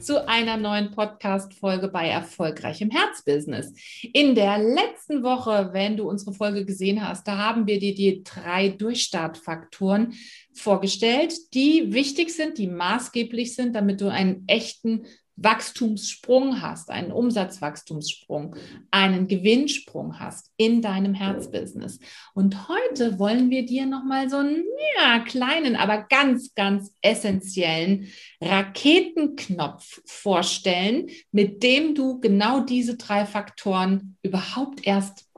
zu einer neuen Podcast-Folge bei Erfolgreich im Herzbusiness. In der letzten Woche, wenn du unsere Folge gesehen hast, da haben wir dir die drei Durchstartfaktoren vorgestellt, die wichtig sind, die maßgeblich sind, damit du einen echten Wachstumssprung hast, einen Umsatzwachstumssprung, einen Gewinnsprung hast in deinem Herzbusiness. Und heute wollen wir dir nochmal so einen ja, kleinen, aber ganz, ganz essentiellen Raketenknopf vorstellen, mit dem du genau diese drei Faktoren überhaupt erst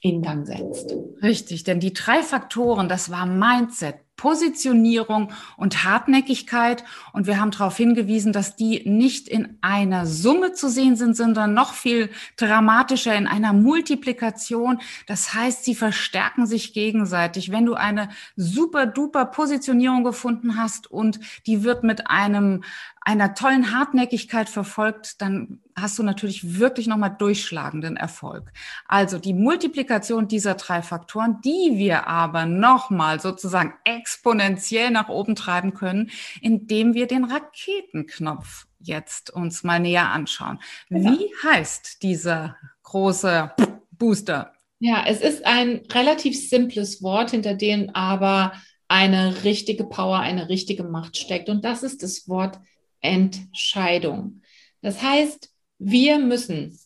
in Gang setzt. Richtig, denn die drei Faktoren, das war Mindset, Positionierung und Hartnäckigkeit. Und wir haben darauf hingewiesen, dass die nicht in einer Summe zu sehen sind, sondern noch viel dramatischer in einer Multiplikation. Das heißt, sie verstärken sich gegenseitig. Wenn du eine super duper Positionierung gefunden hast und die wird mit einem einer tollen Hartnäckigkeit verfolgt, dann hast du natürlich wirklich nochmal durchschlagenden Erfolg. Also die Multiplikation dieser drei Faktoren, die wir aber nochmal sozusagen exponentiell nach oben treiben können, indem wir den Raketenknopf jetzt uns mal näher anschauen. Genau. Wie heißt dieser große Booster? Ja, es ist ein relativ simples Wort, hinter dem aber eine richtige Power, eine richtige Macht steckt. Und das ist das Wort Entscheidung. Das heißt, wir müssen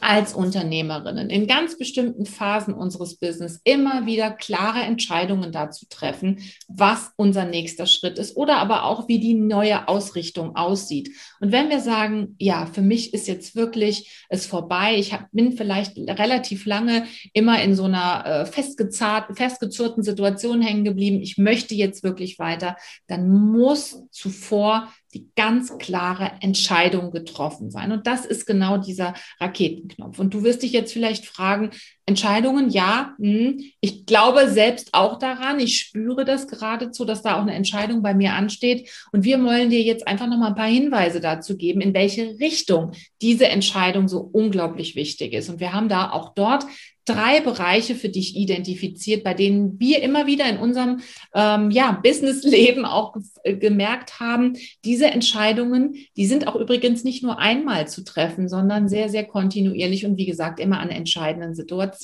als Unternehmerinnen in ganz bestimmten Phasen unseres Business immer wieder klare Entscheidungen dazu treffen, was unser nächster Schritt ist oder aber auch, wie die neue Ausrichtung aussieht. Und wenn wir sagen, ja, für mich ist jetzt wirklich es vorbei, ich hab, bin vielleicht relativ lange immer in so einer äh, festgezurrten Situation hängen geblieben, ich möchte jetzt wirklich weiter, dann muss zuvor die ganz klare Entscheidung getroffen sein. Und das ist genau dieser Raketenknopf. Und du wirst dich jetzt vielleicht fragen, Entscheidungen, ja, hm, ich glaube selbst auch daran, ich spüre das geradezu, dass da auch eine Entscheidung bei mir ansteht. Und wir wollen dir jetzt einfach noch mal ein paar Hinweise dazu geben, in welche Richtung diese Entscheidung so unglaublich wichtig ist. Und wir haben da auch dort drei Bereiche für dich identifiziert, bei denen wir immer wieder in unserem ähm, ja, Businessleben auch ge gemerkt haben, diese Entscheidungen, die sind auch übrigens nicht nur einmal zu treffen, sondern sehr, sehr kontinuierlich und wie gesagt immer an entscheidenden Situationen.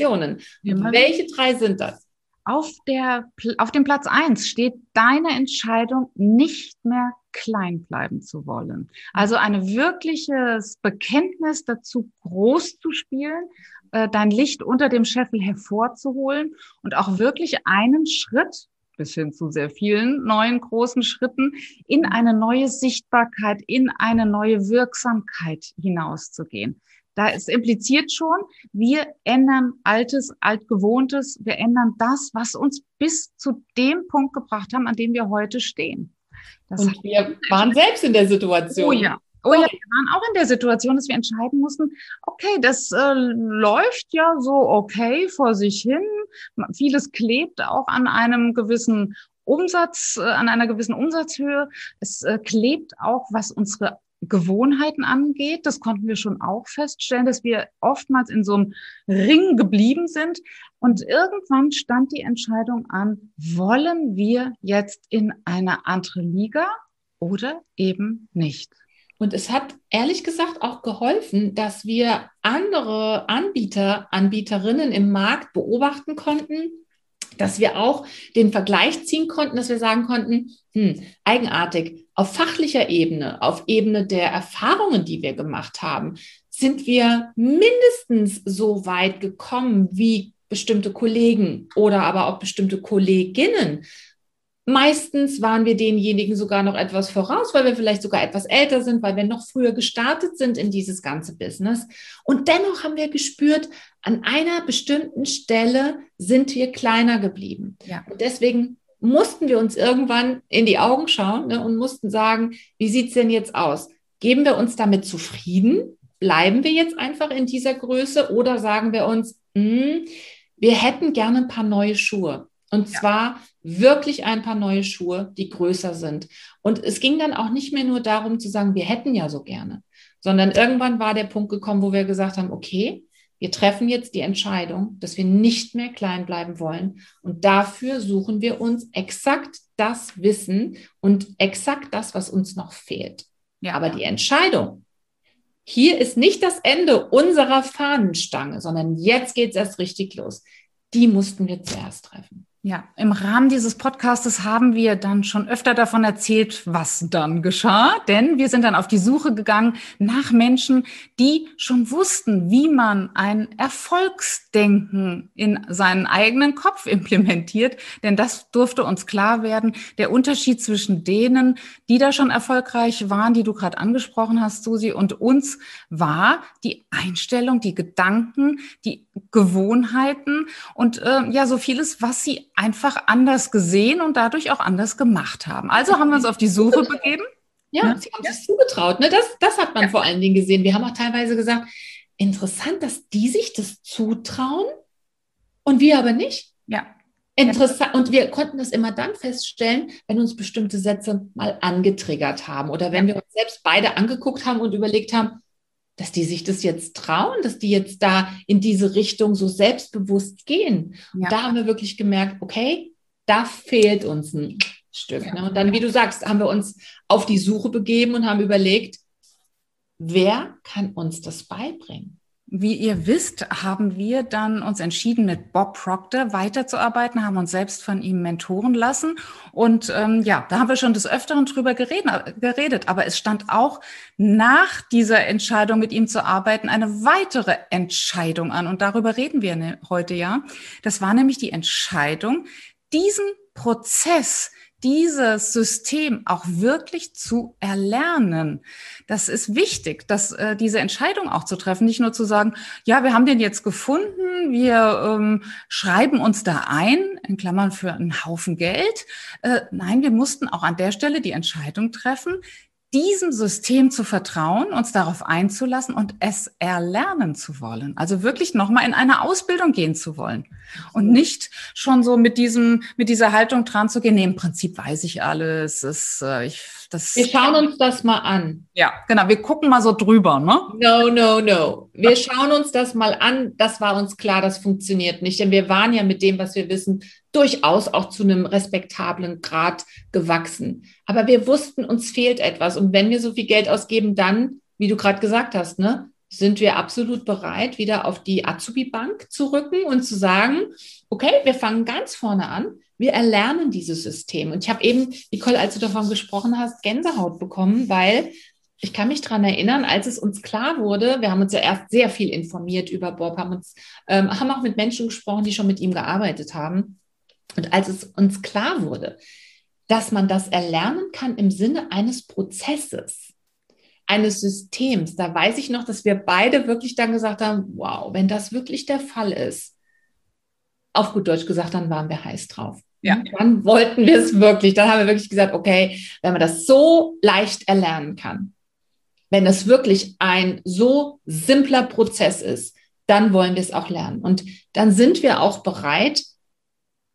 Welche drei sind das? Auf, der, auf dem Platz eins steht deine Entscheidung, nicht mehr klein bleiben zu wollen. Also ein wirkliches Bekenntnis dazu, groß zu spielen, äh, dein Licht unter dem Scheffel hervorzuholen und auch wirklich einen Schritt bis hin zu sehr vielen neuen großen Schritten in eine neue Sichtbarkeit, in eine neue Wirksamkeit hinauszugehen. Da ist impliziert schon, wir ändern Altes, Altgewohntes, wir ändern das, was uns bis zu dem Punkt gebracht haben, an dem wir heute stehen. Das und wir waren selbst in der Situation. Oh ja, Oh ja, wir waren auch in der Situation, dass wir entscheiden mussten, okay, das äh, läuft ja so okay vor sich hin. Vieles klebt auch an einem gewissen Umsatz, äh, an einer gewissen Umsatzhöhe. Es äh, klebt auch, was unsere Gewohnheiten angeht. Das konnten wir schon auch feststellen, dass wir oftmals in so einem Ring geblieben sind. Und irgendwann stand die Entscheidung an, wollen wir jetzt in eine andere Liga oder eben nicht? Und es hat ehrlich gesagt auch geholfen, dass wir andere Anbieter, Anbieterinnen im Markt beobachten konnten, dass wir auch den Vergleich ziehen konnten, dass wir sagen konnten, hm, eigenartig, auf fachlicher Ebene, auf Ebene der Erfahrungen, die wir gemacht haben, sind wir mindestens so weit gekommen wie bestimmte Kollegen oder aber auch bestimmte Kolleginnen. Meistens waren wir denjenigen sogar noch etwas voraus, weil wir vielleicht sogar etwas älter sind, weil wir noch früher gestartet sind in dieses ganze Business. Und dennoch haben wir gespürt, an einer bestimmten Stelle sind wir kleiner geblieben. Ja. Und deswegen mussten wir uns irgendwann in die Augen schauen ne, und mussten sagen, wie sieht's denn jetzt aus? Geben wir uns damit zufrieden? Bleiben wir jetzt einfach in dieser Größe oder sagen wir uns, mh, hm, wir hätten gerne ein paar neue Schuhe? Und ja. zwar wirklich ein paar neue Schuhe, die größer sind. Und es ging dann auch nicht mehr nur darum zu sagen, wir hätten ja so gerne, sondern irgendwann war der Punkt gekommen, wo wir gesagt haben, okay, wir treffen jetzt die Entscheidung, dass wir nicht mehr klein bleiben wollen. Und dafür suchen wir uns exakt das Wissen und exakt das, was uns noch fehlt. Ja, Aber die Entscheidung, hier ist nicht das Ende unserer Fahnenstange, sondern jetzt geht es erst richtig los. Die mussten wir zuerst treffen. Ja, im Rahmen dieses Podcastes haben wir dann schon öfter davon erzählt, was dann geschah, denn wir sind dann auf die Suche gegangen nach Menschen, die schon wussten, wie man ein Erfolgsdenken in seinen eigenen Kopf implementiert, denn das durfte uns klar werden, der Unterschied zwischen denen, die da schon erfolgreich waren, die du gerade angesprochen hast, Susi, und uns war die Einstellung, die Gedanken, die Gewohnheiten und äh, ja, so vieles, was sie einfach anders gesehen und dadurch auch anders gemacht haben. Also haben wir uns auf die Suche begeben. Ja, ja. sie haben sich zugetraut. Ne? Das, das hat man ja. vor allen Dingen gesehen. Wir haben auch teilweise gesagt, interessant, dass die sich das zutrauen und wir aber nicht. Ja. Interessant. Und wir konnten das immer dann feststellen, wenn uns bestimmte Sätze mal angetriggert haben oder wenn wir uns selbst beide angeguckt haben und überlegt haben, dass die sich das jetzt trauen, dass die jetzt da in diese Richtung so selbstbewusst gehen. Ja. da haben wir wirklich gemerkt, okay, da fehlt uns ein Stück. Ja. Ne? Und dann, wie du sagst, haben wir uns auf die Suche begeben und haben überlegt, wer kann uns das beibringen? Wie ihr wisst, haben wir dann uns entschieden, mit Bob Proctor weiterzuarbeiten, haben uns selbst von ihm mentoren lassen. Und ähm, ja, da haben wir schon des Öfteren drüber geredet, geredet. Aber es stand auch nach dieser Entscheidung, mit ihm zu arbeiten, eine weitere Entscheidung an. Und darüber reden wir ne, heute ja. Das war nämlich die Entscheidung, diesen Prozess dieses System auch wirklich zu erlernen. Das ist wichtig, dass äh, diese Entscheidung auch zu treffen, nicht nur zu sagen, ja, wir haben den jetzt gefunden, wir ähm, schreiben uns da ein, in Klammern für einen Haufen Geld. Äh, nein, wir mussten auch an der Stelle die Entscheidung treffen, diesem System zu vertrauen, uns darauf einzulassen und es erlernen zu wollen. Also wirklich nochmal in eine Ausbildung gehen zu wollen und nicht schon so mit diesem, mit dieser Haltung dran zu gehen. Nee, im Prinzip weiß ich alles. Ist, äh, ich, das wir schauen uns das mal an. Ja, genau. Wir gucken mal so drüber, ne? No, no, no. Wir schauen uns das mal an. Das war uns klar, das funktioniert nicht, denn wir waren ja mit dem, was wir wissen, durchaus auch zu einem respektablen Grad gewachsen. Aber wir wussten, uns fehlt etwas. Und wenn wir so viel Geld ausgeben, dann, wie du gerade gesagt hast, ne, sind wir absolut bereit, wieder auf die Azubi-Bank zu rücken und zu sagen, okay, wir fangen ganz vorne an. Wir erlernen dieses System. Und ich habe eben, Nicole, als du davon gesprochen hast, Gänsehaut bekommen, weil ich kann mich daran erinnern, als es uns klar wurde, wir haben uns ja erst sehr viel informiert über Bob, haben uns, ähm, haben auch mit Menschen gesprochen, die schon mit ihm gearbeitet haben. Und als es uns klar wurde, dass man das erlernen kann im Sinne eines Prozesses, eines Systems, da weiß ich noch, dass wir beide wirklich dann gesagt haben, wow, wenn das wirklich der Fall ist, auf gut Deutsch gesagt, dann waren wir heiß drauf. Ja. Dann wollten wir es wirklich. Dann haben wir wirklich gesagt, okay, wenn man das so leicht erlernen kann, wenn es wirklich ein so simpler Prozess ist, dann wollen wir es auch lernen. Und dann sind wir auch bereit,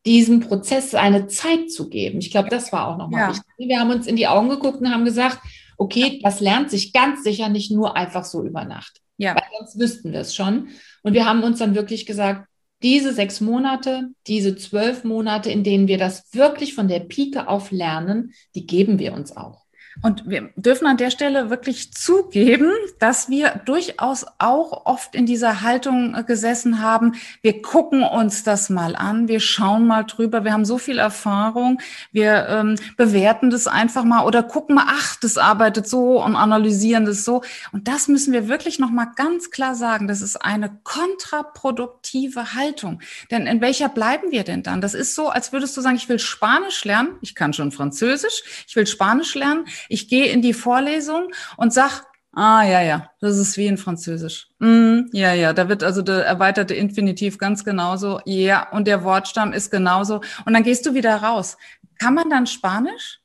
diesem Prozess eine Zeit zu geben. Ich glaube, das war auch nochmal ja. wichtig. Wir haben uns in die Augen geguckt und haben gesagt, okay, das lernt sich ganz sicher nicht nur einfach so über Nacht. Ja. Weil sonst wüssten wir es schon. Und wir haben uns dann wirklich gesagt, diese sechs Monate, diese zwölf Monate, in denen wir das wirklich von der Pike auf lernen, die geben wir uns auch. Und wir dürfen an der Stelle wirklich zugeben, dass wir durchaus auch oft in dieser Haltung äh, gesessen haben. Wir gucken uns das mal an, wir schauen mal drüber, wir haben so viel Erfahrung, wir ähm, bewerten das einfach mal oder gucken mal, ach, das arbeitet so und analysieren das so. Und das müssen wir wirklich noch mal ganz klar sagen. Das ist eine kontraproduktive Haltung. Denn in welcher bleiben wir denn dann? Das ist so, als würdest du sagen, ich will Spanisch lernen. Ich kann schon Französisch. Ich will Spanisch lernen ich gehe in die Vorlesung und sag, ah ja, ja, das ist wie in Französisch. Mm, ja, ja, da wird also der erweiterte Infinitiv ganz genauso. Ja, und der Wortstamm ist genauso. Und dann gehst du wieder raus. Kann man dann Spanisch?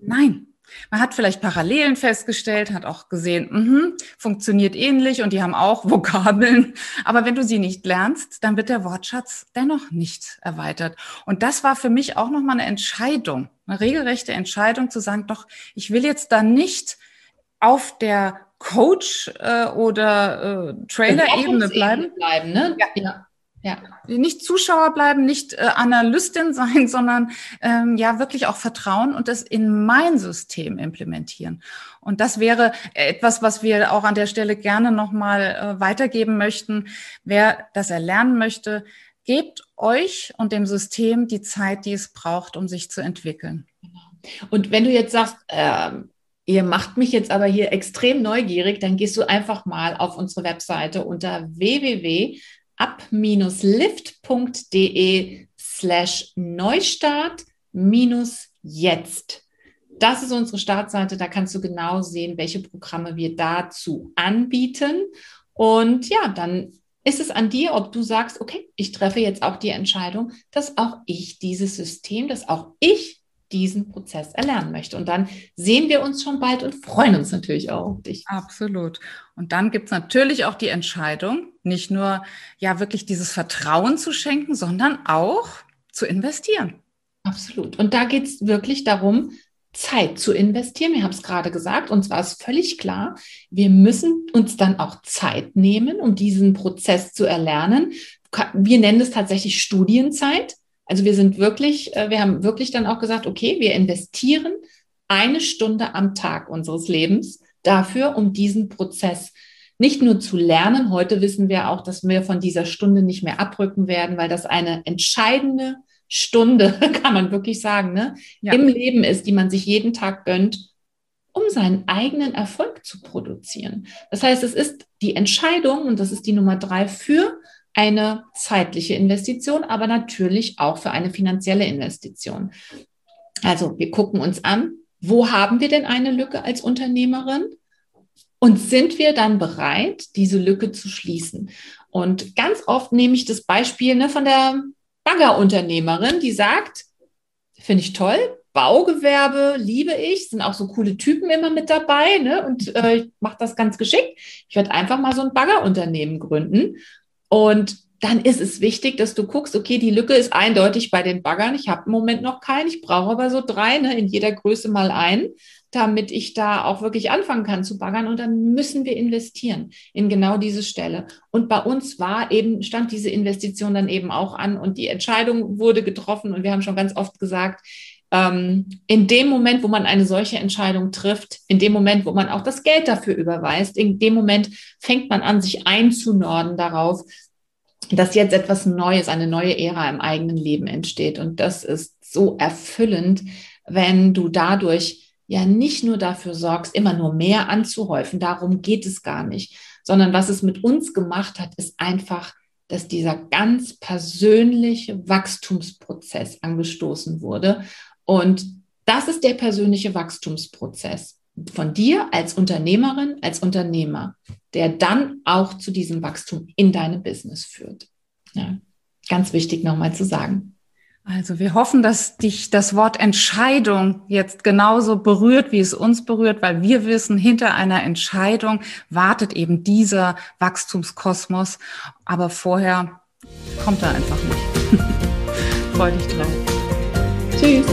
Nein, Man hat vielleicht Parallelen festgestellt, hat auch gesehen, mh, funktioniert ähnlich und die haben auch Vokabeln. Aber wenn du sie nicht lernst, dann wird der Wortschatz dennoch nicht erweitert. Und das war für mich auch nochmal eine Entscheidung, eine regelrechte Entscheidung zu sagen, doch, ich will jetzt da nicht auf der Coach äh, oder äh, Trailer-Ebene bleiben. bleiben ne? ja. ja. Ja. Nicht Zuschauer bleiben, nicht äh, Analystin sein, sondern ähm, ja wirklich auch vertrauen und das in mein System implementieren. Und das wäre etwas, was wir auch an der Stelle gerne nochmal äh, weitergeben möchten. Wer das erlernen möchte, gebt euch und dem System die Zeit, die es braucht, um sich zu entwickeln. Genau. Und wenn du jetzt sagst, ähm, ihr macht mich jetzt aber hier extrem neugierig, dann gehst du einfach mal auf unsere Webseite unter www up-lift.de slash Neustart minus jetzt. Das ist unsere Startseite, da kannst du genau sehen, welche Programme wir dazu anbieten. Und ja, dann ist es an dir, ob du sagst, okay, ich treffe jetzt auch die Entscheidung, dass auch ich dieses System, dass auch ich diesen Prozess erlernen möchte. Und dann sehen wir uns schon bald und freuen uns natürlich auch auf dich. Absolut. Und dann gibt es natürlich auch die Entscheidung, nicht nur ja wirklich dieses Vertrauen zu schenken, sondern auch zu investieren. Absolut. Und da geht es wirklich darum, Zeit zu investieren. Wir haben es gerade gesagt, und zwar ist völlig klar, wir müssen uns dann auch Zeit nehmen, um diesen Prozess zu erlernen. Wir nennen es tatsächlich Studienzeit. Also wir sind wirklich, äh, wir haben wirklich dann auch gesagt, okay, wir investieren eine Stunde am Tag unseres Lebens dafür, um diesen Prozess nicht nur zu lernen. Heute wissen wir auch, dass wir von dieser Stunde nicht mehr abrücken werden, weil das eine entscheidende Stunde, kann man wirklich sagen, ne, ja. im Leben ist, die man sich jeden Tag gönnt, um seinen eigenen Erfolg zu produzieren. Das heißt, es ist die Entscheidung, und das ist die Nummer drei, für eine zeitliche Investition, aber natürlich auch für eine finanzielle Investition. Also wir gucken uns an, wo haben wir denn eine Lücke als Unternehmerin? Und sind wir dann bereit, diese Lücke zu schließen? Und ganz oft nehme ich das Beispiel ne, von der Baggerunternehmerin, die sagt, finde ich toll, Baugewerbe liebe ich, sind auch so coole Typen immer mit dabei ne? und äh, ich mache das ganz geschickt. Ich werde einfach mal so ein Baggerunternehmen gründen und dann ist es wichtig, dass du guckst, okay, die Lücke ist eindeutig bei den Baggern. Ich habe im Moment noch keinen, ich brauche aber so drei, ne, in jeder Größe mal einen, damit ich da auch wirklich anfangen kann zu baggern. Und dann müssen wir investieren in genau diese Stelle. Und bei uns war eben, stand diese Investition dann eben auch an und die Entscheidung wurde getroffen. Und wir haben schon ganz oft gesagt, ähm, in dem Moment, wo man eine solche Entscheidung trifft, in dem Moment, wo man auch das Geld dafür überweist, in dem Moment fängt man an, sich einzunorden darauf, dass jetzt etwas Neues, eine neue Ära im eigenen Leben entsteht. Und das ist so erfüllend, wenn du dadurch ja nicht nur dafür sorgst, immer nur mehr anzuhäufen. Darum geht es gar nicht, sondern was es mit uns gemacht hat, ist einfach, dass dieser ganz persönliche Wachstumsprozess angestoßen wurde. Und das ist der persönliche Wachstumsprozess von dir als Unternehmerin, als Unternehmer, der dann auch zu diesem Wachstum in deinem Business führt. Ja, ganz wichtig nochmal zu sagen. Also wir hoffen, dass dich das Wort Entscheidung jetzt genauso berührt, wie es uns berührt, weil wir wissen, hinter einer Entscheidung wartet eben dieser Wachstumskosmos. Aber vorher kommt er einfach nicht. Freu dich drauf. Tschüss.